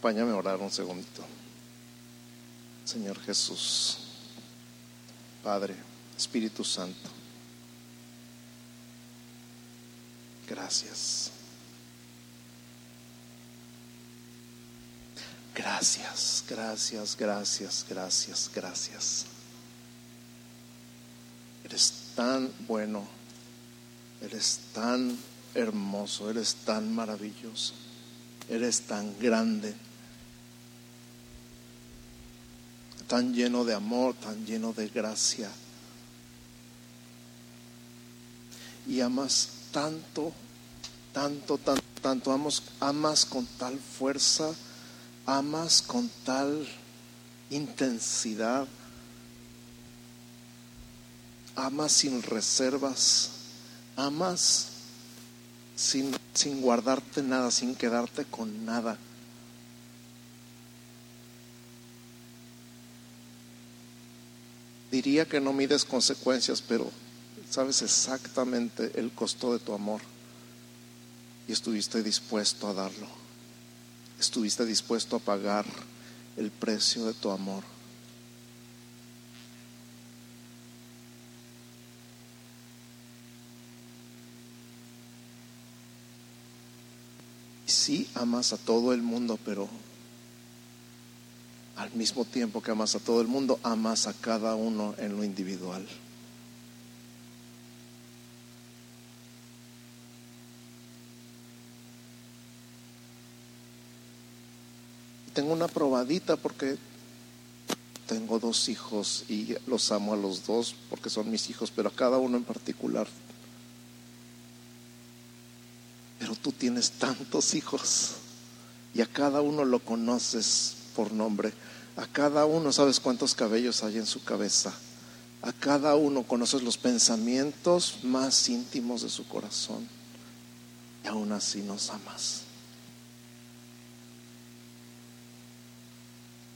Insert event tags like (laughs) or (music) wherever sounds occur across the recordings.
Acompáñame a orar un segundito. Señor Jesús, Padre, Espíritu Santo, gracias. Gracias, gracias, gracias, gracias, gracias. Eres tan bueno, eres tan hermoso, eres tan maravilloso, eres tan grande, tan lleno de amor, tan lleno de gracia. Y amas tanto, tanto, tanto, tanto, amas, amas con tal fuerza amas con tal intensidad, amas sin reservas, amas sin, sin guardarte nada, sin quedarte con nada. Diría que no mides consecuencias, pero sabes exactamente el costo de tu amor y estuviste dispuesto a darlo estuviste dispuesto a pagar el precio de tu amor. Sí amas a todo el mundo, pero al mismo tiempo que amas a todo el mundo, amas a cada uno en lo individual. tengo una probadita porque tengo dos hijos y los amo a los dos porque son mis hijos, pero a cada uno en particular. Pero tú tienes tantos hijos y a cada uno lo conoces por nombre. A cada uno sabes cuántos cabellos hay en su cabeza. A cada uno conoces los pensamientos más íntimos de su corazón. Y aún así nos amas.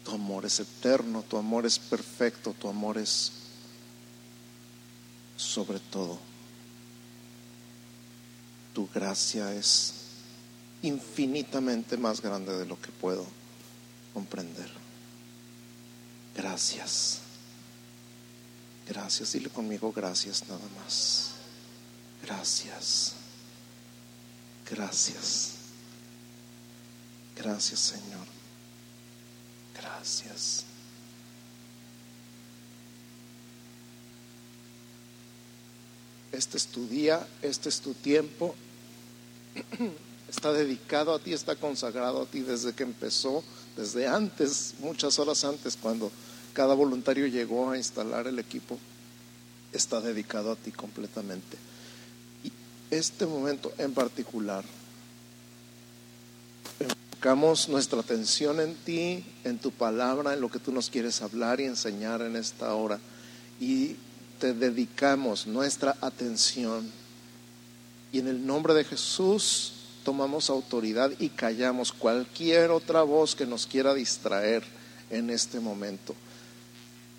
Tu amor es eterno, tu amor es perfecto, tu amor es sobre todo. Tu gracia es infinitamente más grande de lo que puedo comprender. Gracias. Gracias. Dile conmigo gracias nada más. Gracias. Gracias. Gracias Señor. Gracias. Este es tu día, este es tu tiempo. (clears throat) Está dedicado a ti, está consagrado a ti desde que empezó, desde antes, muchas horas antes, cuando cada voluntario llegó a instalar el equipo. Está dedicado a ti completamente. Y este momento en particular Enfocamos nuestra atención en ti, en tu palabra, en lo que tú nos quieres hablar y enseñar en esta hora. Y te dedicamos nuestra atención. Y en el nombre de Jesús tomamos autoridad y callamos cualquier otra voz que nos quiera distraer en este momento.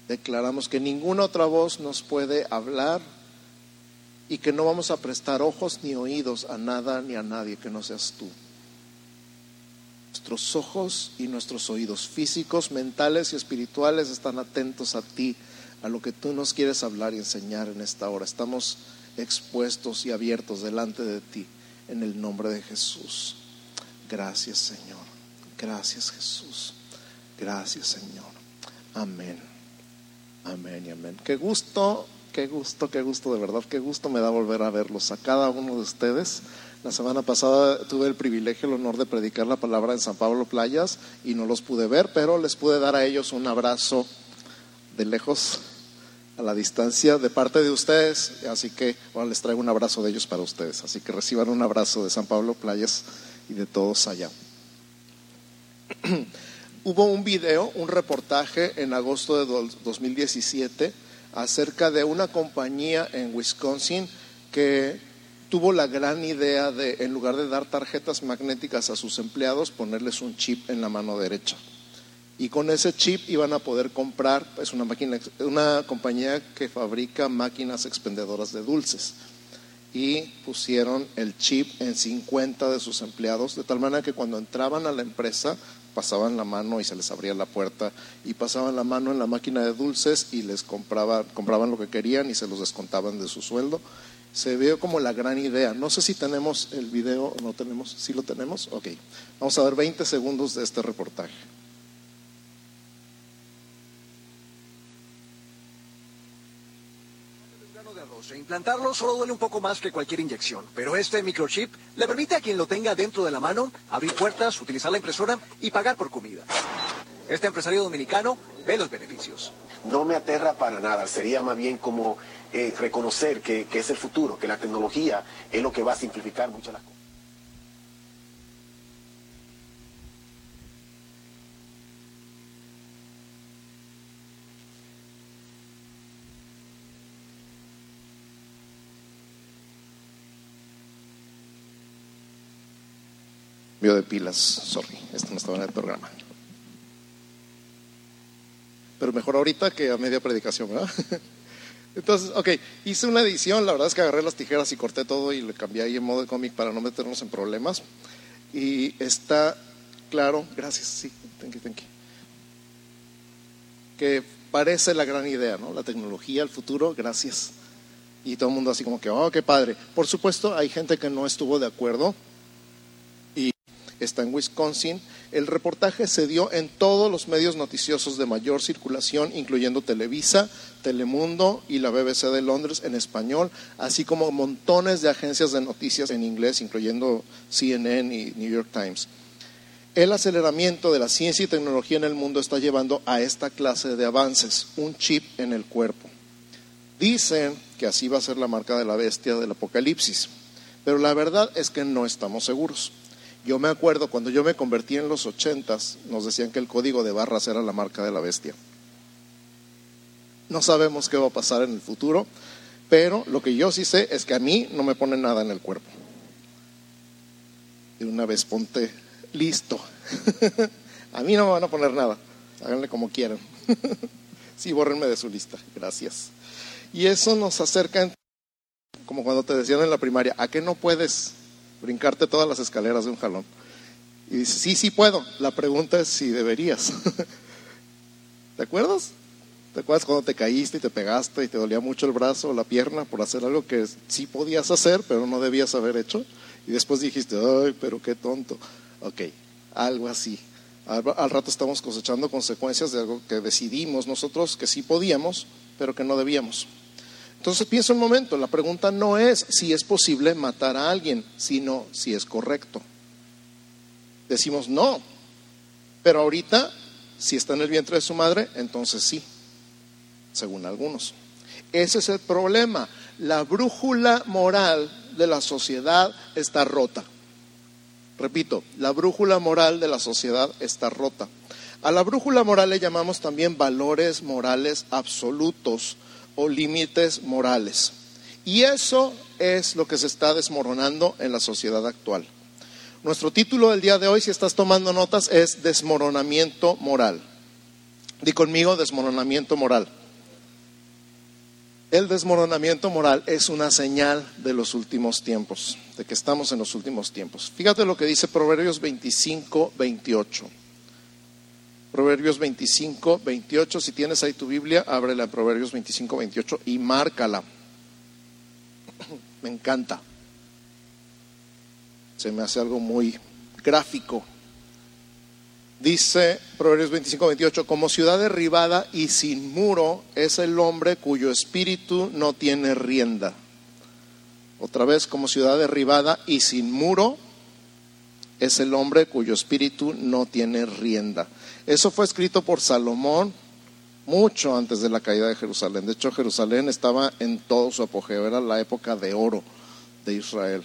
Declaramos que ninguna otra voz nos puede hablar y que no vamos a prestar ojos ni oídos a nada ni a nadie que no seas tú nuestros ojos y nuestros oídos físicos, mentales y espirituales están atentos a ti, a lo que tú nos quieres hablar y enseñar en esta hora. Estamos expuestos y abiertos delante de ti en el nombre de Jesús. Gracias Señor. Gracias Jesús. Gracias Señor. Amén. Amén y amén. Qué gusto, qué gusto, qué gusto de verdad, qué gusto me da volver a verlos a cada uno de ustedes. La semana pasada tuve el privilegio, el honor de predicar la palabra en San Pablo Playas y no los pude ver, pero les pude dar a ellos un abrazo de lejos, a la distancia, de parte de ustedes. Así que ahora les traigo un abrazo de ellos para ustedes. Así que reciban un abrazo de San Pablo Playas y de todos allá. (clears throat) Hubo un video, un reportaje en agosto de 2017 acerca de una compañía en Wisconsin que tuvo la gran idea de, en lugar de dar tarjetas magnéticas a sus empleados, ponerles un chip en la mano derecha. Y con ese chip iban a poder comprar, es una, máquina, una compañía que fabrica máquinas expendedoras de dulces. y pusieron el chip en 50 de sus empleados, de tal manera que cuando entraban a la empresa pasaban la mano y se les abría la puerta y pasaban la mano en la máquina de dulces y les compraban, compraban lo que querían y se los descontaban de su sueldo. Se ve como la gran idea. No sé si tenemos el video no tenemos. ¿Sí lo tenemos? Ok. Vamos a ver 20 segundos de este reportaje. Implantarlo solo duele un poco más que cualquier inyección, pero este microchip le permite a quien lo tenga dentro de la mano abrir puertas, utilizar la impresora y pagar por comida. Este empresario dominicano ve los beneficios. No me aterra para nada, sería más bien como eh, reconocer que, que es el futuro, que la tecnología es lo que va a simplificar muchas las cosas. De pilas, sorry, esto no estaba en el programa. Pero mejor ahorita que a media predicación, ¿verdad? (laughs) Entonces, ok, hice una edición, la verdad es que agarré las tijeras y corté todo y le cambié ahí en modo de cómic para no meternos en problemas. Y está claro, gracias, sí, thank you, thank you. Que parece la gran idea, ¿no? La tecnología, el futuro, gracias. Y todo el mundo así como que, oh, qué padre. Por supuesto, hay gente que no estuvo de acuerdo está en Wisconsin. El reportaje se dio en todos los medios noticiosos de mayor circulación, incluyendo Televisa, Telemundo y la BBC de Londres en español, así como montones de agencias de noticias en inglés, incluyendo CNN y New York Times. El aceleramiento de la ciencia y tecnología en el mundo está llevando a esta clase de avances, un chip en el cuerpo. Dicen que así va a ser la marca de la bestia del apocalipsis, pero la verdad es que no estamos seguros. Yo me acuerdo cuando yo me convertí en los ochentas, nos decían que el código de barras era la marca de la bestia. No sabemos qué va a pasar en el futuro, pero lo que yo sí sé es que a mí no me pone nada en el cuerpo. De una vez ponte listo. (laughs) a mí no me van a poner nada. Háganle como quieran. (laughs) sí, bórrenme de su lista. Gracias. Y eso nos acerca, como cuando te decían en la primaria, ¿a qué no puedes? Brincarte todas las escaleras de un jalón. Y dice, sí, sí puedo. La pregunta es si deberías. (laughs) ¿Te acuerdas? ¿Te acuerdas cuando te caíste y te pegaste y te dolía mucho el brazo o la pierna por hacer algo que sí podías hacer, pero no debías haber hecho? Y después dijiste, ay, pero qué tonto. Ok, algo así. Al, al rato estamos cosechando consecuencias de algo que decidimos nosotros que sí podíamos, pero que no debíamos. Entonces piensa un momento, la pregunta no es si es posible matar a alguien, sino si es correcto. Decimos no, pero ahorita, si está en el vientre de su madre, entonces sí, según algunos. Ese es el problema. La brújula moral de la sociedad está rota. Repito, la brújula moral de la sociedad está rota. A la brújula moral le llamamos también valores morales absolutos o límites morales. Y eso es lo que se está desmoronando en la sociedad actual. Nuestro título del día de hoy, si estás tomando notas, es desmoronamiento moral. Di conmigo desmoronamiento moral. El desmoronamiento moral es una señal de los últimos tiempos, de que estamos en los últimos tiempos. Fíjate lo que dice Proverbios 25, 28. Proverbios 25, 28. Si tienes ahí tu Biblia, ábrela en Proverbios 25, 28 y márcala. Me encanta. Se me hace algo muy gráfico. Dice Proverbios 25, 28, como ciudad derribada y sin muro es el hombre cuyo espíritu no tiene rienda. Otra vez, como ciudad derribada y sin muro es el hombre cuyo espíritu no tiene rienda. Eso fue escrito por Salomón mucho antes de la caída de Jerusalén. De hecho, Jerusalén estaba en todo su apogeo, era la época de oro de Israel.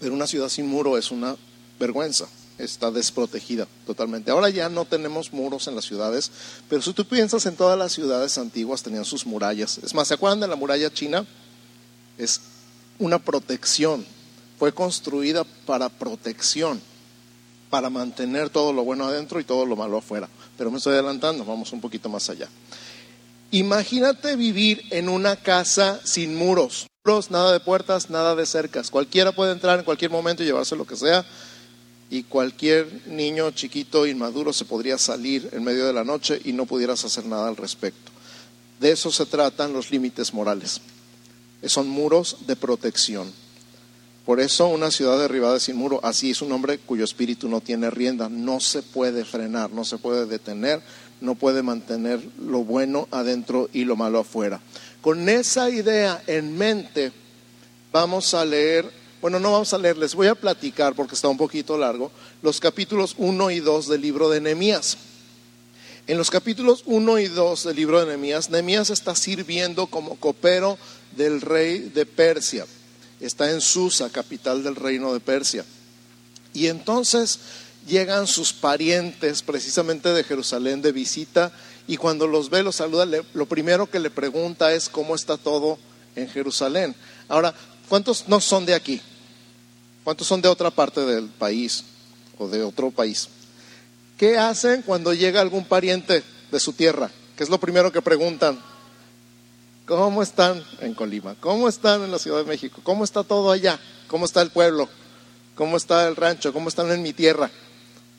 Pero una ciudad sin muro es una vergüenza, está desprotegida totalmente. Ahora ya no tenemos muros en las ciudades, pero si tú piensas en todas las ciudades antiguas tenían sus murallas. Es más, ¿se acuerdan de la muralla china? Es una protección, fue construida para protección, para mantener todo lo bueno adentro y todo lo malo afuera. Pero me estoy adelantando, vamos un poquito más allá. Imagínate vivir en una casa sin muros, nada de puertas, nada de cercas. Cualquiera puede entrar en cualquier momento y llevarse lo que sea. Y cualquier niño chiquito, inmaduro, se podría salir en medio de la noche y no pudieras hacer nada al respecto. De eso se tratan los límites morales. Son muros de protección. Por eso una ciudad derribada sin muro, así es un hombre cuyo espíritu no tiene rienda, no se puede frenar, no se puede detener, no puede mantener lo bueno adentro y lo malo afuera. Con esa idea en mente, vamos a leer, bueno, no vamos a leer, les voy a platicar porque está un poquito largo, los capítulos 1 y 2 del libro de Nehemías. En los capítulos 1 y 2 del libro de Nehemías, Nehemías está sirviendo como copero del rey de Persia. Está en Susa, capital del reino de Persia. Y entonces llegan sus parientes precisamente de Jerusalén de visita y cuando los ve, los saluda, lo primero que le pregunta es cómo está todo en Jerusalén. Ahora, ¿cuántos no son de aquí? ¿Cuántos son de otra parte del país o de otro país? ¿Qué hacen cuando llega algún pariente de su tierra? ¿Qué es lo primero que preguntan? ¿Cómo están en Colima? ¿Cómo están en la Ciudad de México? ¿Cómo está todo allá? ¿Cómo está el pueblo? ¿Cómo está el rancho? ¿Cómo están en mi tierra?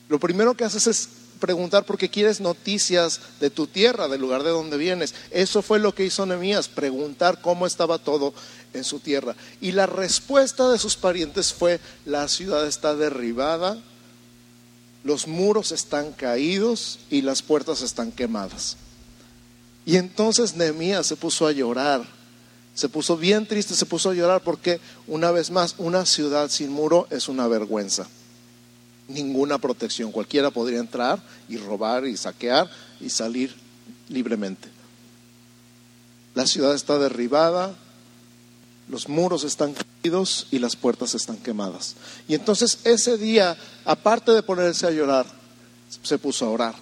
Lo primero que haces es preguntar porque quieres noticias de tu tierra, del lugar de donde vienes. Eso fue lo que hizo Nehemías, preguntar cómo estaba todo en su tierra. Y la respuesta de sus parientes fue, la ciudad está derribada, los muros están caídos y las puertas están quemadas. Y entonces Nehemías se puso a llorar, se puso bien triste, se puso a llorar porque una vez más, una ciudad sin muro es una vergüenza ninguna protección. Cualquiera podría entrar y robar y saquear y salir libremente. La ciudad está derribada, los muros están y las puertas están quemadas. Y entonces ese día, aparte de ponerse a llorar, se puso a orar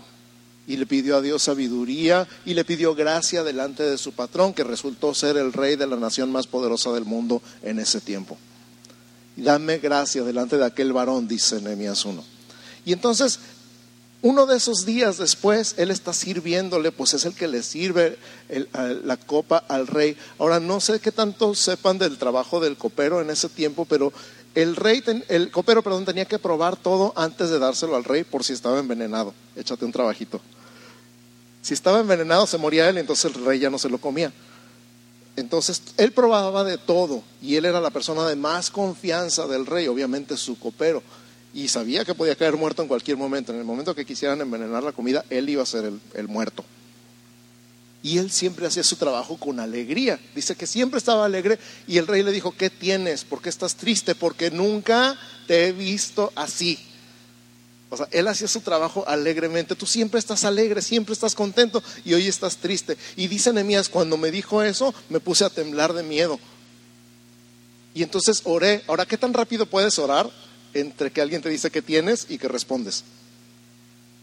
y le pidió a Dios sabiduría y le pidió gracia delante de su patrón, que resultó ser el rey de la nación más poderosa del mundo en ese tiempo dame gracia delante de aquel varón, dice Nehemías 1. Y entonces, uno de esos días después, él está sirviéndole, pues es el que le sirve la copa al rey. Ahora, no sé qué tanto sepan del trabajo del copero en ese tiempo, pero el rey, el copero, perdón, tenía que probar todo antes de dárselo al rey por si estaba envenenado. Échate un trabajito. Si estaba envenenado, se moría él, entonces el rey ya no se lo comía. Entonces, él probaba de todo y él era la persona de más confianza del rey, obviamente su copero, y sabía que podía caer muerto en cualquier momento. En el momento que quisieran envenenar la comida, él iba a ser el, muerto. Y él siempre hacía su trabajo con alegría. Dice que siempre estaba alegre y el rey le dijo, ¿qué tienes? ¿Por qué estás triste? Porque nunca te he visto así. O sea, él hacía su trabajo alegremente. Tú siempre estás alegre, siempre estás contento y hoy estás triste. Y dice Nehemías, cuando me dijo eso, me puse a temblar de miedo. Y entonces oré. Ahora, ¿qué tan rápido puedes orar entre que alguien te dice que tienes y que respondes?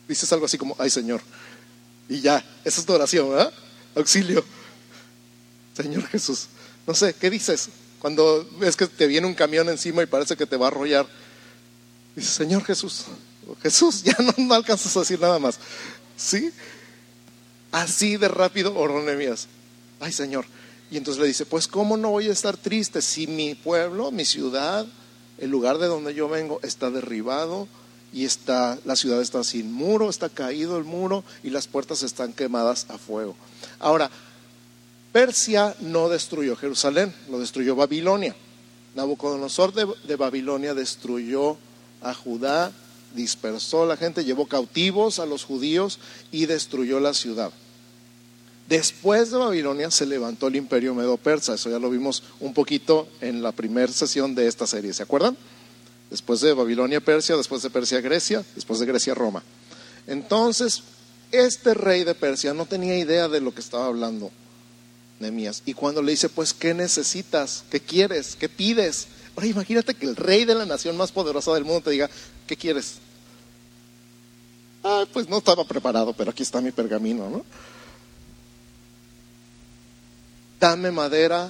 Dices algo así como, ay Señor. Y ya, esa es tu oración, ¿verdad? Auxilio. Señor Jesús. No sé, ¿qué dices? Cuando ves que te viene un camión encima y parece que te va a arrollar. Dices, Señor Jesús, Jesús, ya no, alcanzas a decir nada más. ¿Sí? Así de rápido oró Nehemías. Ay, Señor. Y entonces le dice, pues ¿cómo no voy a estar triste si mi pueblo, mi ciudad, el lugar de donde yo vengo está derribado y está la ciudad está sin muro, está caído el muro y las puertas están quemadas a fuego. Ahora, Persia no destruyó Jerusalén, lo destruyó Babilonia. Nabucodonosor de, de Babilonia destruyó a Judá dispersó a la gente, llevó cautivos a los judíos y destruyó la ciudad. Después de Babilonia se levantó el imperio medo-persa, eso ya lo vimos un poquito en la primera sesión de esta serie, ¿se acuerdan? Después de Babilonia, Persia, después de Persia, Grecia, después de Grecia, Roma. Entonces, este rey de Persia no tenía idea de lo que estaba hablando Nehemías. Y cuando le dice, pues, ¿qué necesitas? ¿Qué quieres? ¿Qué pides? Ahora imagínate que el rey de la nación más poderosa del mundo te diga, ¿qué quieres? Ah, pues no estaba preparado, pero aquí está mi pergamino, ¿no? Dame madera,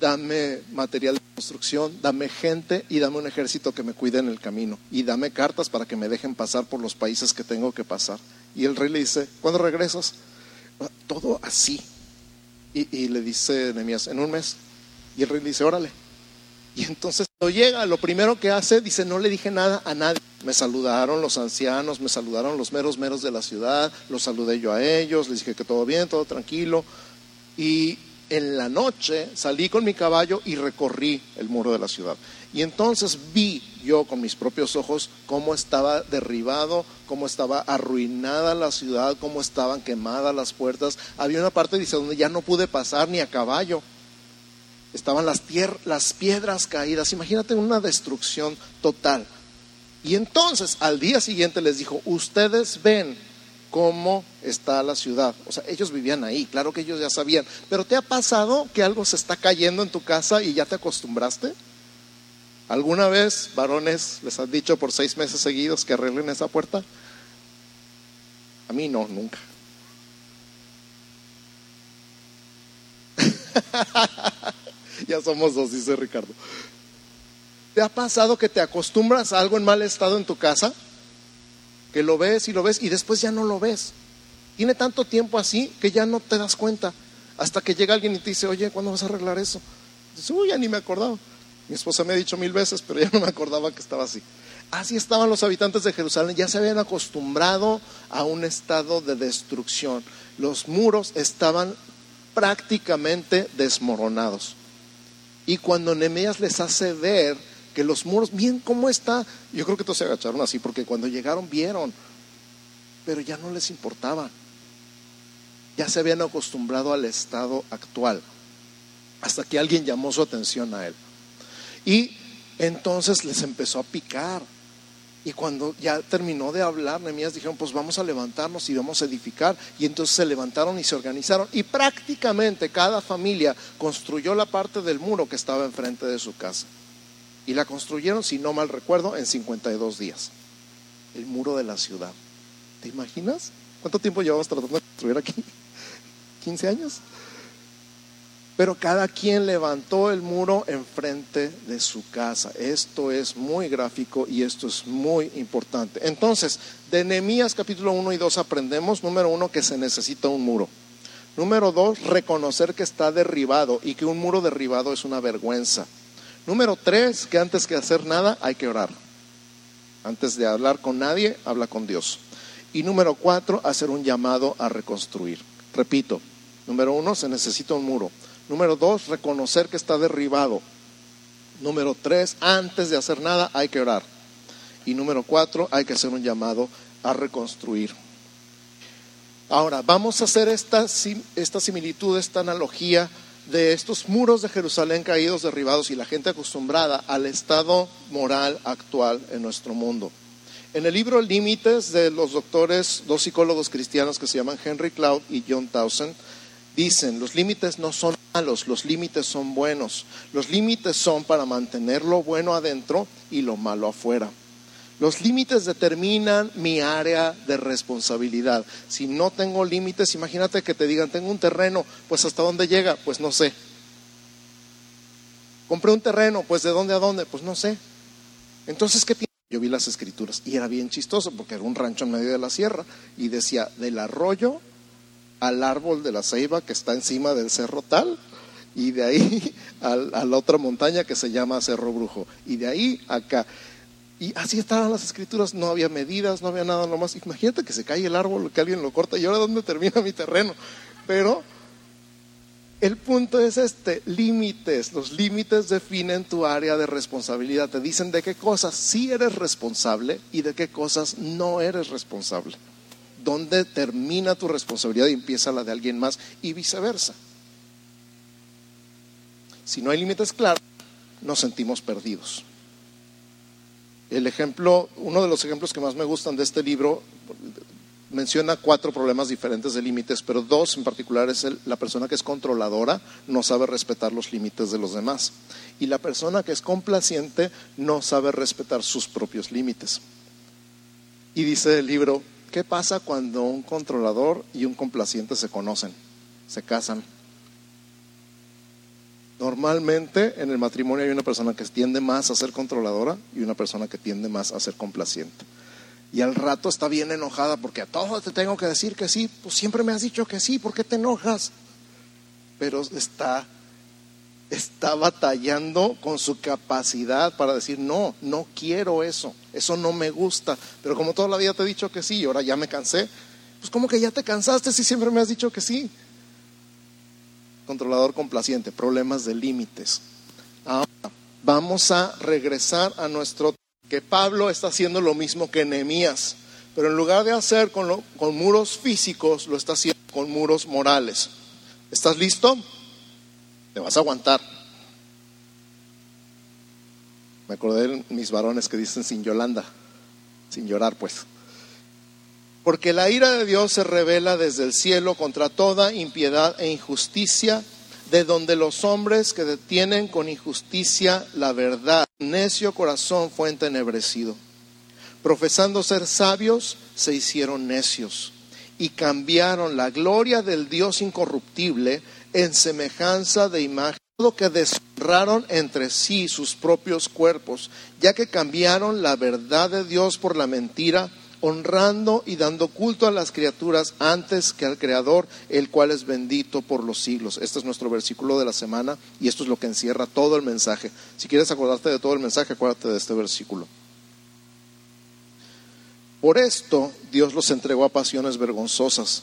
dame material de construcción, dame gente y dame un ejército que me cuide en el camino. Y dame cartas para que me dejen pasar por los países que tengo que pasar. Y el rey le dice, ¿cuándo regresas? Todo así, Y, le dice Nehemías, en un mes. Y el rey dice, órale. Y entonces cuando llega, lo primero que hace, dice, no le dije nada a nadie. Me saludaron los ancianos, me saludaron los meros meros de la ciudad, los saludé yo a ellos, les dije que todo bien, todo tranquilo. Y en la noche salí con mi caballo y recorrí el muro de la ciudad. Y entonces vi yo con mis propios ojos cómo estaba derribado, cómo estaba arruinada la ciudad, cómo estaban quemadas las puertas. Había una parte, dice, donde ya no pude pasar ni a caballo. Estaban las, las piedras caídas. Imagínate una destrucción total. Y entonces al día siguiente les dijo, ustedes ven cómo está la ciudad. O sea, ellos vivían ahí, claro que ellos ya sabían. Pero ¿te ha pasado que algo se está cayendo en tu casa y ya te acostumbraste? ¿Alguna vez, varones, les has dicho por seis meses seguidos que arreglen esa puerta? A mí no, nunca. (laughs) ya somos dos, dice Ricardo. ¿Te ha pasado que te acostumbras a algo en mal estado en tu casa? Que lo ves y lo ves y después ya no lo ves. Tiene tanto tiempo así que ya no te das cuenta. Hasta que llega alguien y te dice, oye, ¿cuándo vas a arreglar eso? Dices, uy, ya ni me acordaba. Mi esposa me ha dicho mil veces, pero ya no me acordaba que estaba así. Así estaban los habitantes de Jerusalén, ya se habían acostumbrado a un estado de destrucción. Los muros estaban prácticamente desmoronados. Y cuando Nehemías les hace ver que los muros, bien cómo está. Yo creo que todos se agacharon así porque cuando llegaron vieron, pero ya no les importaba. Ya se habían acostumbrado al estado actual, hasta que alguien llamó su atención a él. Y entonces les empezó a picar. Y cuando ya terminó de hablar, Nehemías dijeron, pues vamos a levantarnos y vamos a edificar. Y entonces se levantaron y se organizaron. Y prácticamente cada familia construyó la parte del muro que estaba enfrente de su casa. Y la construyeron, si no mal recuerdo, en 52 días. El muro de la ciudad. ¿Te imaginas? ¿Cuánto tiempo llevamos tratando de construir aquí? (laughs) ¿15 años? Pero cada quien levantó el muro enfrente de su casa. Esto es muy gráfico y esto es muy importante. Entonces, de Nehemías capítulo 1 y 2 aprendemos, número uno, que se necesita un muro. Número dos, reconocer que está derribado y que un muro derribado es una vergüenza. Número tres, que antes que hacer nada hay que orar. Antes de hablar con nadie, habla con Dios. Y número cuatro, hacer un llamado a reconstruir. Repito, número uno, se necesita un muro. Número dos, reconocer que está derribado. Número tres, antes de hacer nada hay que orar. Y número cuatro, hay que hacer un llamado a reconstruir. Ahora, vamos a hacer esta, esta similitud, esta analogía de estos muros de Jerusalén caídos, derribados y la gente acostumbrada al estado moral actual en nuestro mundo. En el libro Límites de los doctores, dos psicólogos cristianos que se llaman Henry Cloud y John Townsend, dicen, los límites no son malos, los límites son buenos. Los límites son para mantener lo bueno adentro y lo malo afuera. Los límites determinan mi área de responsabilidad. Si no tengo límites, imagínate que te digan, tengo un terreno, pues hasta dónde llega, pues no sé. Compré un terreno, pues de dónde a dónde, pues no sé. Entonces, ¿qué piensas? Yo vi las escrituras y era bien chistoso porque era un rancho en medio de la sierra y decía, del arroyo al árbol de la ceiba que está encima del cerro tal y de ahí (laughs) a la otra montaña que se llama Cerro Brujo y de ahí acá. Y así estaban las escrituras, no había medidas, no había nada nomás. Imagínate que se cae el árbol, que alguien lo corta y ahora dónde termina mi terreno. Pero el punto es este, límites. Los límites definen tu área de responsabilidad. Te dicen de qué cosas sí eres responsable y de qué cosas no eres responsable. Dónde termina tu responsabilidad y empieza la de alguien más y viceversa. Si no hay límites claros, nos sentimos perdidos. El ejemplo, uno de los ejemplos que más me gustan de este libro menciona cuatro problemas diferentes de límites, pero dos en particular es la persona que es controladora no sabe respetar los límites de los demás y la persona que es complaciente no sabe respetar sus propios límites. Y dice el libro, ¿qué pasa cuando un controlador y un complaciente se conocen, se casan? Normalmente en el matrimonio hay una persona que tiende más a ser controladora y una persona que tiende más a ser complaciente. Y al rato está bien enojada porque a todos te tengo que decir que sí, pues siempre me has dicho que sí, ¿por qué te enojas? pero está está batallando con su capacidad para decir, no, no quiero eso, eso no me gusta. Pero como toda la vida te he dicho que sí y ahora ya me cansé, pues como que ya te cansaste si siempre me has dicho que sí. Controlador complaciente, problemas de límites. Ahora, vamos a regresar a nuestro... que Pablo está haciendo lo mismo que Nehemías, pero en lugar de hacer con, con muros físicos, lo está haciendo con muros morales. ¿Estás listo? te vas a aguantar. Me acordé de mis varones que dicen sin Yolanda, sin llorar pues. Porque la ira de Dios se revela desde el cielo contra toda impiedad e injusticia, de donde los hombres que detienen con injusticia la verdad, necio corazón fue entenebrecido. Profesando ser sabios, se hicieron necios y cambiaron la gloria del Dios incorruptible en semejanza de imagen, que deshonraron entre sí sus propios cuerpos, ya que cambiaron la verdad de Dios por la mentira, honrando y dando culto a las criaturas antes que al Creador, el cual es bendito por los siglos. Este es nuestro versículo de la semana y esto es lo que encierra todo el mensaje. Si quieres acordarte de todo el mensaje, acuérdate de este versículo. Por esto Dios los entregó a pasiones vergonzosas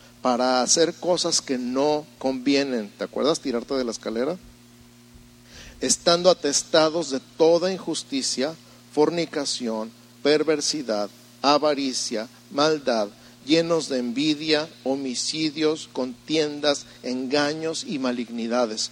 para hacer cosas que no convienen. ¿Te acuerdas tirarte de la escalera? Estando atestados de toda injusticia, fornicación, perversidad, avaricia, maldad, llenos de envidia, homicidios, contiendas, engaños y malignidades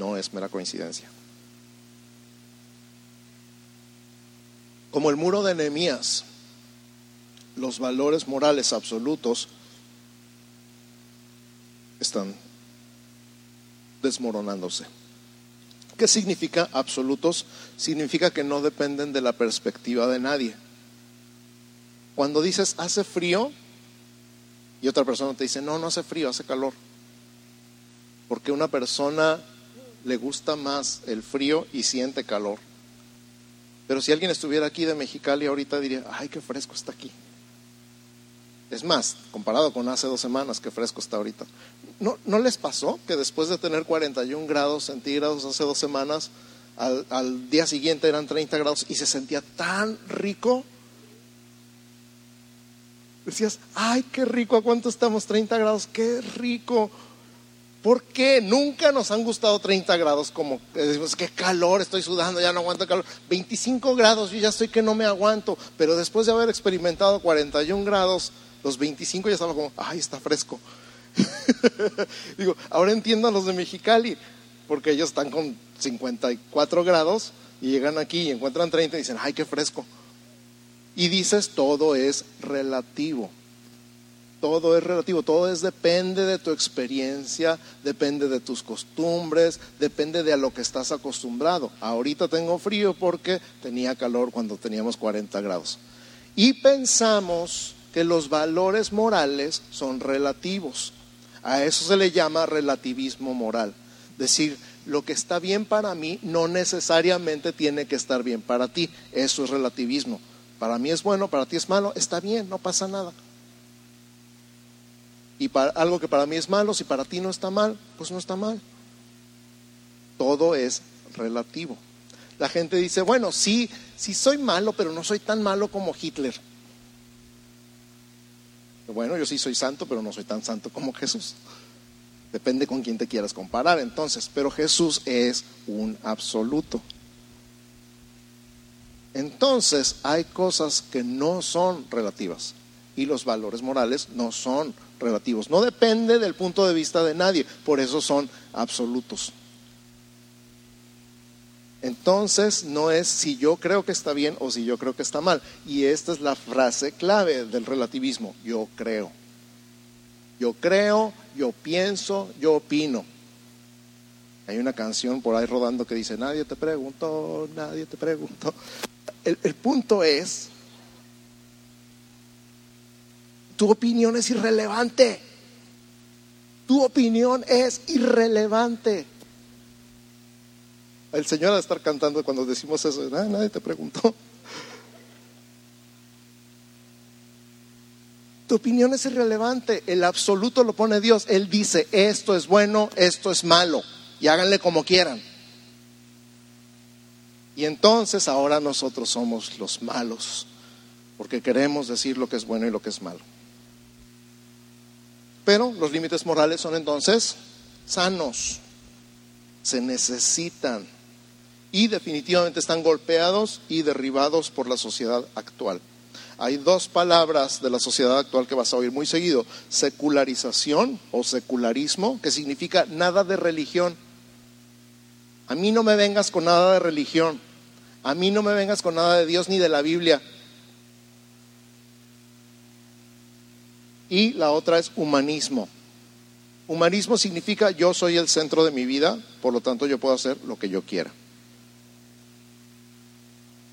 no es mera coincidencia. Como el muro de Nehemías, los valores morales absolutos están desmoronándose. ¿Qué significa absolutos? Significa que no dependen de la perspectiva de nadie. Cuando dices hace frío y otra persona te dice no, no hace frío, hace calor. Porque una persona le gusta más el frío y siente calor. Pero si alguien estuviera aquí de Mexicali ahorita diría, ay, qué fresco está aquí. Es más, comparado con hace dos semanas, qué fresco está ahorita. ¿No, ¿No les pasó que después de tener 41 grados centígrados hace dos semanas, al, al día siguiente eran 30 grados y se sentía tan rico? Decías, ay, qué rico, ¿a cuánto estamos? 30 grados, qué rico. ¿Por qué? Nunca nos han gustado 30 grados como decimos, qué calor, estoy sudando, ya no aguanto calor. 25 grados, yo ya estoy que no me aguanto, pero después de haber experimentado 41 grados, los 25 ya estaba como, ay, está fresco. (laughs) Digo, ahora entiendo a los de Mexicali, porque ellos están con 54 grados y llegan aquí y encuentran 30 y dicen, ay, qué fresco. Y dices, todo es relativo. Todo es relativo, todo es depende de tu experiencia, depende de tus costumbres, depende de a lo que estás acostumbrado. Ahorita tengo frío porque tenía calor cuando teníamos 40 grados. Y pensamos que los valores morales son relativos. A eso se le llama relativismo moral. Decir, lo que está bien para mí no necesariamente tiene que estar bien para ti. Eso es relativismo. Para mí es bueno, para ti es malo, está bien, no pasa nada y para, algo que para mí es malo, si para ti no está mal, pues no está mal. Todo es relativo. La gente dice, bueno, sí, sí soy malo, pero no soy tan malo como Hitler. Bueno, yo sí soy santo, pero no soy tan santo como Jesús. Depende con quién te quieras comparar entonces, pero Jesús es un absoluto. Entonces hay cosas que no son relativas y los valores morales no son relativos. No depende del punto de vista de nadie, por eso son absolutos. Entonces no es si yo creo que está bien o si yo creo que está mal. Y esta es la frase clave del relativismo, yo creo. Yo creo, yo pienso, yo opino. Hay una canción por ahí rodando que dice, nadie te preguntó, nadie te preguntó. El, el punto es, tu opinión es irrelevante. Tu opinión es irrelevante. El Señor va a estar cantando cuando decimos eso, ah, nadie te preguntó. Tu opinión es irrelevante, el absoluto lo pone Dios. Él dice, esto es bueno, esto es malo, y háganle como quieran. Y entonces ahora nosotros somos los malos, porque queremos decir lo que es bueno y lo que es malo. Pero los límites morales son entonces sanos, se necesitan y definitivamente están golpeados y derribados por la sociedad actual. Hay dos palabras de la sociedad actual que vas a oír muy seguido. Secularización o secularismo, que significa nada de religión. A mí no me vengas con nada de religión. A mí no me vengas con nada de Dios ni de la Biblia. Y la otra es humanismo. Humanismo significa yo soy el centro de mi vida, por lo tanto yo puedo hacer lo que yo quiera.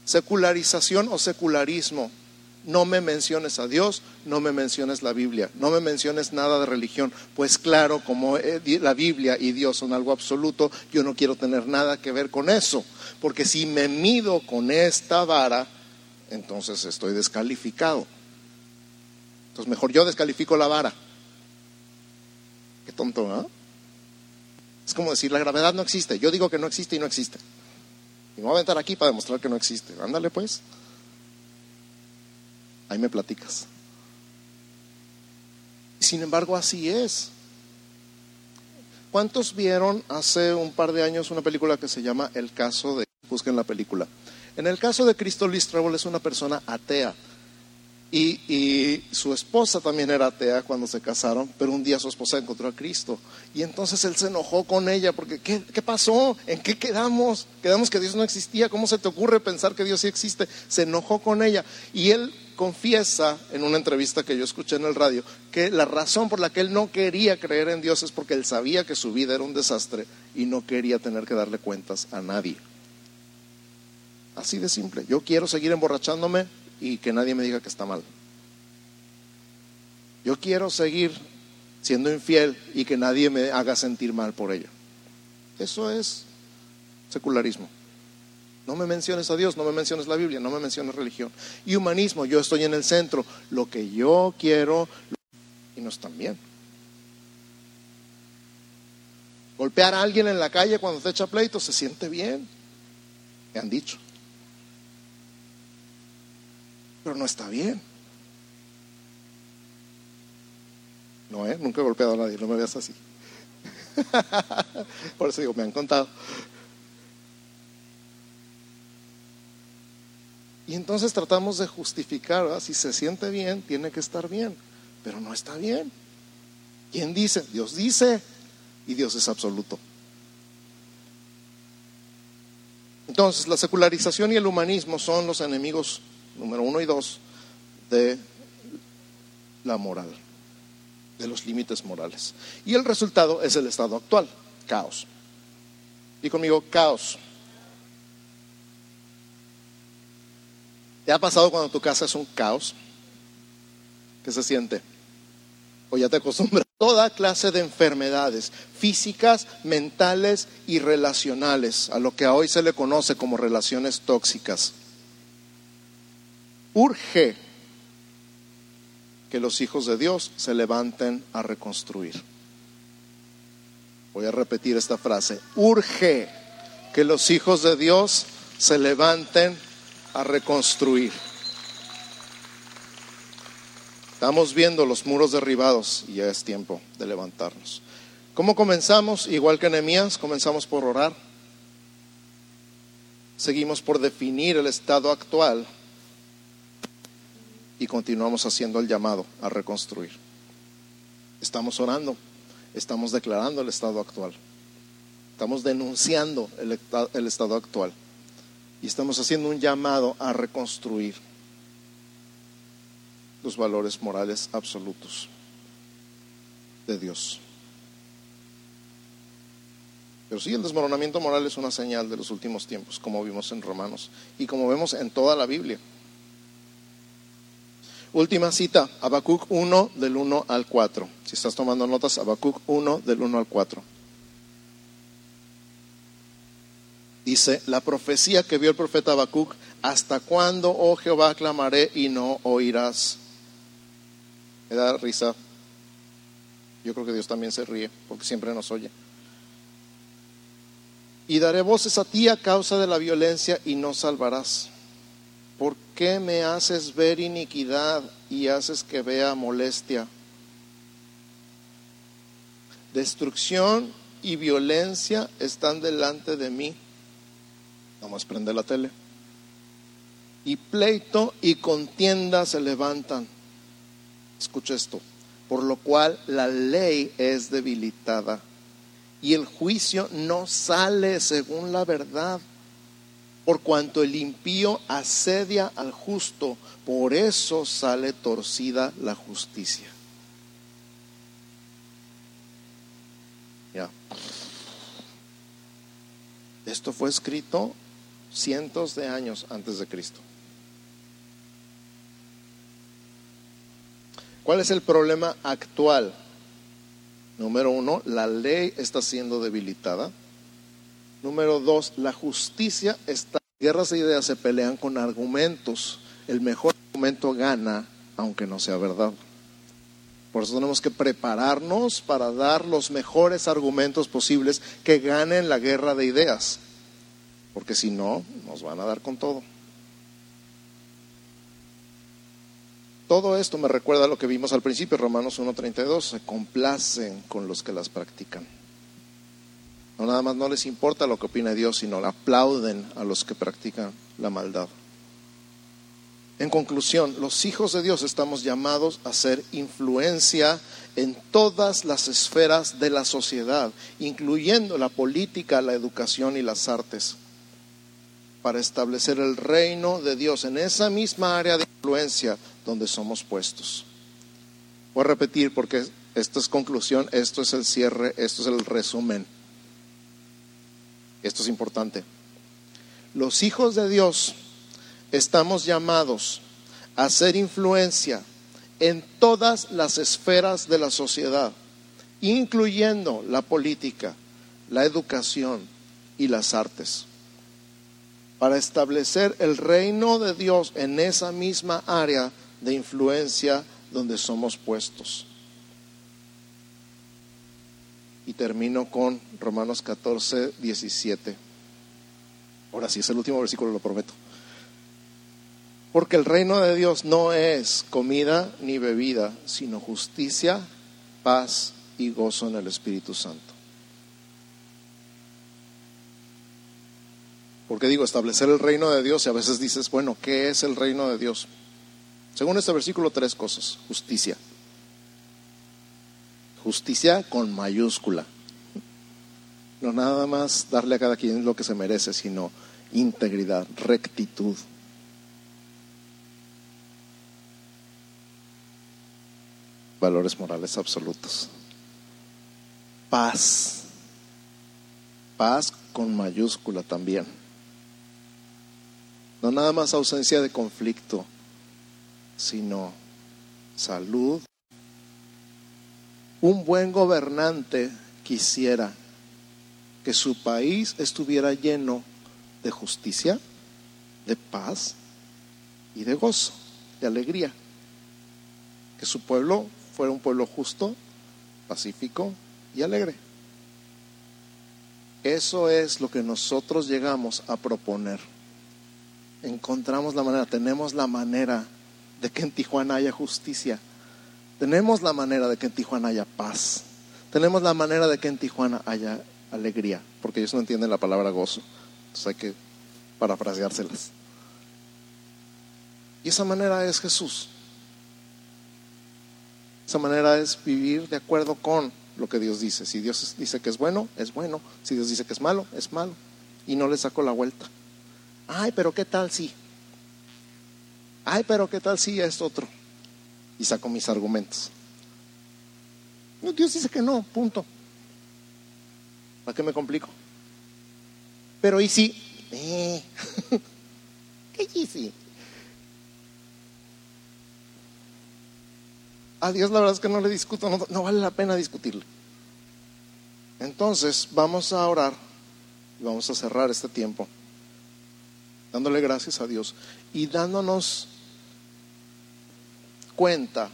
Secularización o secularismo no me menciones a Dios, no me menciones la Biblia, no me menciones nada de religión, pues claro, como eh, la Biblia y Dios son algo absoluto, yo no quiero tener nada que ver con eso, porque si me mido con esta vara, entonces estoy descalificado. Entonces mejor yo descalifico la vara. Qué tonto, ¿no? Es como decir, la gravedad no existe, yo digo que no existe y no existe. Y me voy a aventar aquí para demostrar que no existe. Ándale pues. Ahí me platicas. Sin embargo, así es. ¿Cuántos vieron hace un par de años una película que se llama El caso de... Busquen la película. En el caso de Cristo Luis es una persona atea. Y, su esposa también era atea cuando se casaron, pero un día su esposa encontró a Cristo. Y entonces él se enojó con ella porque ¿qué, ¿qué, pasó? ¿En qué quedamos? Quedamos que Dios no existía. ¿Cómo se te ocurre pensar que Dios sí existe? Se enojó con ella. Y él confiesa en una entrevista que yo escuché en el radio que la razón por la que él no quería creer en Dios es porque él sabía que su vida era un desastre y no quería tener que darle cuentas a nadie. Así de simple. Yo quiero seguir emborrachándome y que nadie me diga que está mal. Yo quiero seguir siendo infiel y que nadie me haga sentir mal por ello. Eso es secularismo. No me menciones a Dios, no me menciones la Biblia, no me menciones religión. Y humanismo, yo estoy en el centro, lo que yo quiero y no están bien. Golpear a alguien en la calle cuando te echa pleito se siente bien, me han dicho. Pero no está bien. No, ¿eh? Nunca he golpeado a nadie, no me veas así. (laughs) Por eso digo, me han contado. Y entonces tratamos de justificar, si se siente bien, tiene que estar bien, pero no está bien. ¿Quién dice? Dios dice y Dios es absoluto. Entonces, la secularización y el humanismo son los enemigos número uno y dos, de la moral, de los límites morales. Y el resultado es el estado actual, caos. Y conmigo, caos. ¿Te ha pasado cuando tu casa es un caos? ¿Qué se siente? O ya te acostumbras. (laughs) Toda clase de enfermedades físicas, mentales y relacionales, a lo que hoy se le conoce como relaciones tóxicas urge que los hijos de Dios se levanten a reconstruir. Voy a repetir esta frase. Urge que los hijos de Dios se levanten a reconstruir. Estamos viendo los muros derribados y ya es tiempo de levantarnos. ¿Cómo comenzamos? Igual que Nehemías, comenzamos por orar. seguimos por definir el estado actual y continuamos haciendo el llamado a reconstruir. Estamos orando, estamos declarando el estado actual, estamos denunciando el, el estado actual y estamos haciendo un llamado a reconstruir los valores morales absolutos de Dios. Pero sí, el desmoronamiento moral es una señal de los últimos tiempos, como vimos en Romanos y como vemos en toda la Biblia. Última cita, Habacuc 1 del 1 al 4. Si estás tomando notas, Habacuc 1 del 1 al 4. Dice, la profecía que vio el profeta Habacuc, ¿hasta cuándo, oh Jehová, clamaré y no oirás? Me da risa. Yo creo que Dios también se ríe, porque siempre nos oye y daré voces a ti a causa de la violencia y no salvarás. ¿Por qué me haces ver iniquidad y haces que vea molestia? Destrucción y violencia están delante de mí. Vamos a prender la tele. Y pleito y contienda se levantan. Escucha esto. Por lo cual la ley es debilitada y el juicio no sale según la verdad. Por cuanto el impío asedia al justo, por eso sale torcida la justicia. Ya. Esto fue escrito cientos de años antes de Cristo. ¿Cuál es el problema actual? Número uno, la ley está siendo debilitada. Número dos, la justicia está. Guerras de ideas se pelean con argumentos. El mejor argumento gana, aunque no sea verdad. Por eso tenemos que prepararnos para dar los mejores argumentos posibles que ganen la guerra de ideas. Porque si no, nos van a dar con todo. Todo esto me recuerda a lo que vimos al principio, Romanos 1.32, se complacen con los que las practican. No nada más no les importa lo que opina Dios, sino aplauden a los que practican la maldad. En conclusión, los hijos de Dios estamos llamados a ser influencia en todas las esferas de la sociedad, incluyendo la política, la educación y las artes, para establecer el reino de Dios en esa misma área de influencia donde somos puestos. Voy a repetir porque esto es conclusión, esto es el cierre, esto es el resumen. Esto es importante. Los hijos de Dios estamos llamados a hacer influencia en todas las esferas de la sociedad, incluyendo la política, la educación y las artes, para establecer el reino de Dios en esa misma área de influencia donde somos puestos. Y termino con Romanos 14, 17. Ahora sí, es el último versículo, lo prometo. Porque el reino de Dios no es comida ni bebida, sino justicia, paz y gozo en el Espíritu Santo. Porque digo, establecer el reino de Dios y a veces dices, bueno, ¿qué es el reino de Dios? Según este versículo, tres cosas. Justicia. Justicia con mayúscula. No nada más darle a cada quien lo que se merece, sino integridad, rectitud. Valores morales absolutos. Paz. Paz con mayúscula también. No nada más ausencia de conflicto, sino salud. Un buen gobernante quisiera que su país estuviera lleno de justicia, de paz y de gozo, de alegría. Que su pueblo fuera un pueblo justo, pacífico y alegre. Eso es lo que nosotros llegamos a proponer. Encontramos la manera, tenemos la manera de que en Tijuana haya justicia. Tenemos la manera de que en Tijuana haya paz. Tenemos la manera de que en Tijuana haya alegría, porque ellos no entienden la palabra gozo. Entonces hay que parafraseárselas. Y esa manera es Jesús. Esa manera es vivir de acuerdo con lo que Dios dice. Si Dios dice que es bueno, es bueno. Si Dios dice que es malo, es malo. Y no le saco la vuelta. Ay, pero ¿qué tal si? Ay, pero ¿qué tal si es otro? Y saco mis argumentos. Dios dice que no, punto. ¿Para qué me complico? Pero ¿y si? Eh. (laughs) ¿Qué sí? A Dios la verdad es que no le discuto, no, vale la pena discutirle. Entonces vamos a orar y vamos a cerrar este tiempo dándole gracias a Dios y dándonos cuenta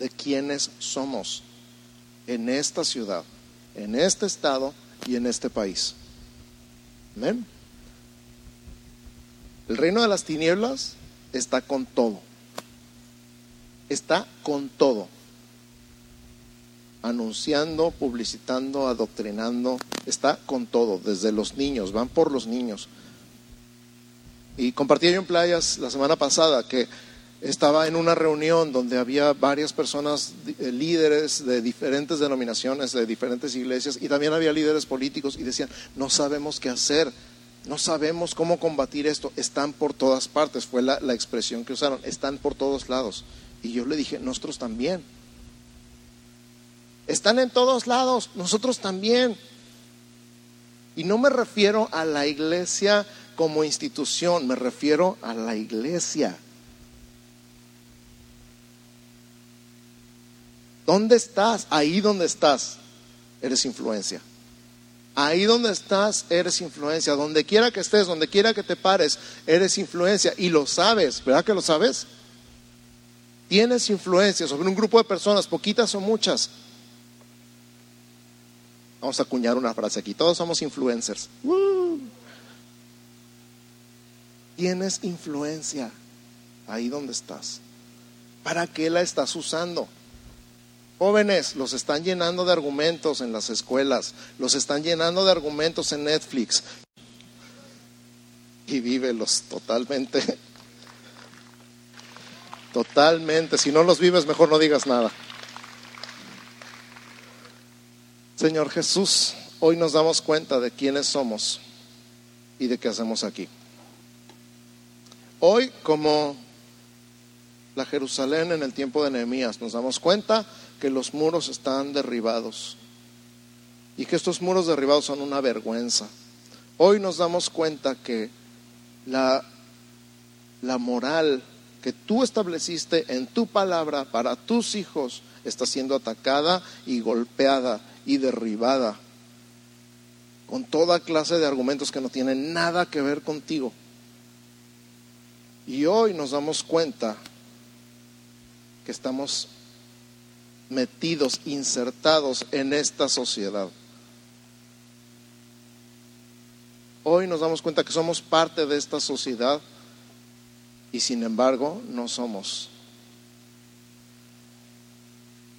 de quiénes somos en esta ciudad, en este estado y en este país. Amén. El reino de las tinieblas está con todo está con todo. Anunciando, publicitando, adoctrinando, está con todo, desde los niños, van por los niños. Y compartí yo en playas la semana pasada que estaba en una reunión donde había varias personas, eh, líderes de diferentes denominaciones, de diferentes iglesias, y también había líderes políticos, y decían, no sabemos qué hacer, no sabemos cómo combatir esto, están por todas partes, fue la, la expresión que usaron, están por todos lados. Y yo le dije, nosotros también. Están en todos lados, nosotros también. Y no me refiero a la iglesia como institución, me refiero a la iglesia. ¿Dónde estás? Ahí donde estás, eres influencia. Ahí donde estás, eres influencia. Donde quiera que estés, donde quiera que te pares, eres influencia. Y lo sabes, ¿verdad que lo sabes? tienes influencia sobre un grupo de personas, poquitas o muchas. Vamos a acuñar una frase aquí, todos somos influencers. Tienes influencia ahí donde estás. ¿Para qué la estás usando? Jóvenes, los están llenando de argumentos en las escuelas, los están llenando de argumentos en Netflix. Y vívelos totalmente Totalmente. Si no los vives, mejor no digas nada. Señor Jesús, hoy nos damos cuenta de quiénes somos y de qué hacemos aquí. Hoy, como la Jerusalén en el tiempo de Nehemías, nos damos cuenta que los muros están derribados y que estos muros derribados son una vergüenza. Hoy nos damos cuenta que la, la moral que tú estableciste en tu palabra para tus hijos está siendo atacada y golpeada y derribada con toda clase de argumentos que no tienen nada que ver contigo. Y hoy nos damos cuenta que estamos metidos, insertados en esta sociedad. Hoy nos damos cuenta que somos parte de esta sociedad y sin embargo no somos.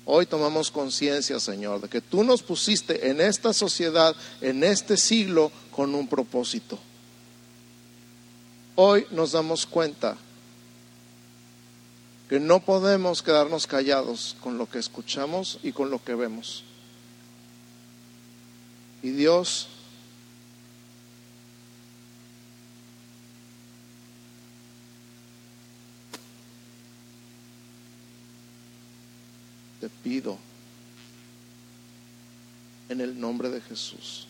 Hoy tomamos conciencia, Señor, de que tú nos pusiste en esta sociedad, en este siglo, con un propósito. Hoy nos damos cuenta que no podemos quedarnos callados con lo que escuchamos y con lo que vemos. Y Dios te pido en el nombre de Jesús.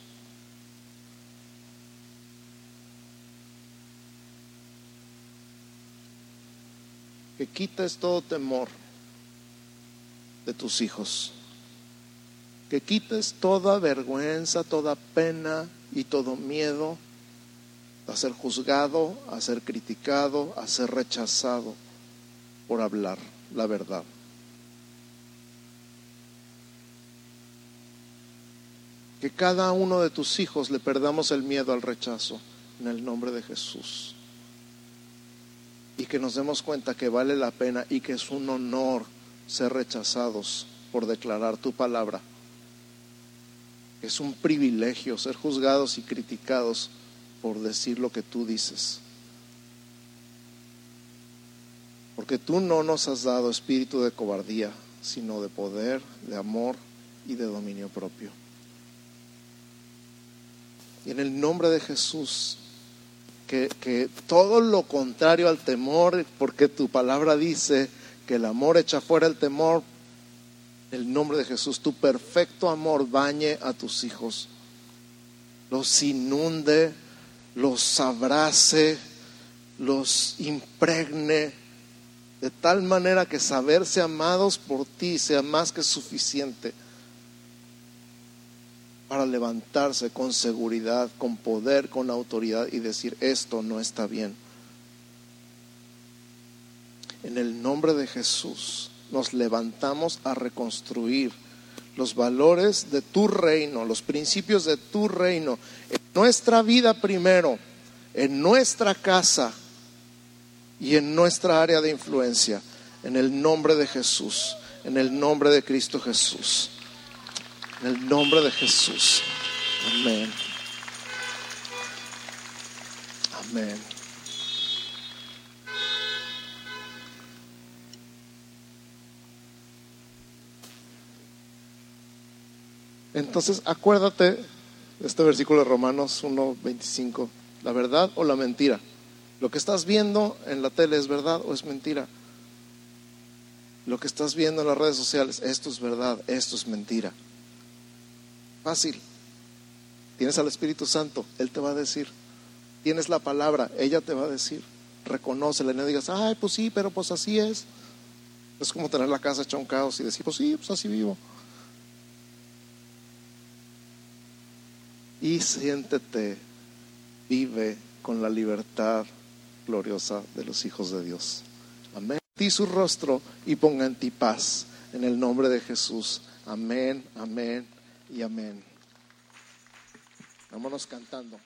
Que quites todo temor de tus hijos. Que quites toda vergüenza, toda pena y todo miedo a ser juzgado, a ser criticado, a ser rechazado por hablar la verdad. que cada uno de tus hijos le perdamos el miedo al rechazo en el nombre de Jesús. Y que nos demos cuenta que vale la pena y que es un honor ser rechazados por declarar tu palabra. Es un privilegio ser juzgados y criticados por decir lo que tú dices. Porque tú no nos has dado espíritu de cobardía, sino de poder, de amor y de dominio propio. Y en el nombre de Jesús, que, todo lo contrario al temor, porque tu palabra dice que el amor echa fuera el temor, el nombre de Jesús, tu perfecto amor bañe a tus hijos, los inunde, los abrace, los impregne, de tal manera que saberse amados por ti sea más que suficiente para levantarse con seguridad, con poder, con autoridad y decir, esto no está bien. En el nombre de Jesús nos levantamos a reconstruir los valores de tu reino, los principios de tu reino, en nuestra vida primero, en nuestra casa y en nuestra área de influencia, en el nombre de Jesús, en el nombre de Cristo Jesús, en el nombre de Jesús. Amén. Amén. Entonces, acuérdate de este versículo de Romanos 1.25, la verdad o la mentira. Lo que estás viendo en la tele es verdad o es mentira. Lo que estás viendo en las redes sociales, esto es verdad, esto es mentira. Fácil. Tienes al Espíritu Santo, Él te va a decir. Tienes la palabra, ella te va a decir. Reconócela, no digas, ay, pues sí, pero pues así es. Es como tener la casa hecha un caos y decir, pues sí, pues así vivo. y siéntete, vive con la libertad gloriosa de los hijos de Dios. Amén. Ti su rostro y ponga en ti paz. En el nombre de Jesús. Amén, amén y amén. Vámonos cantando.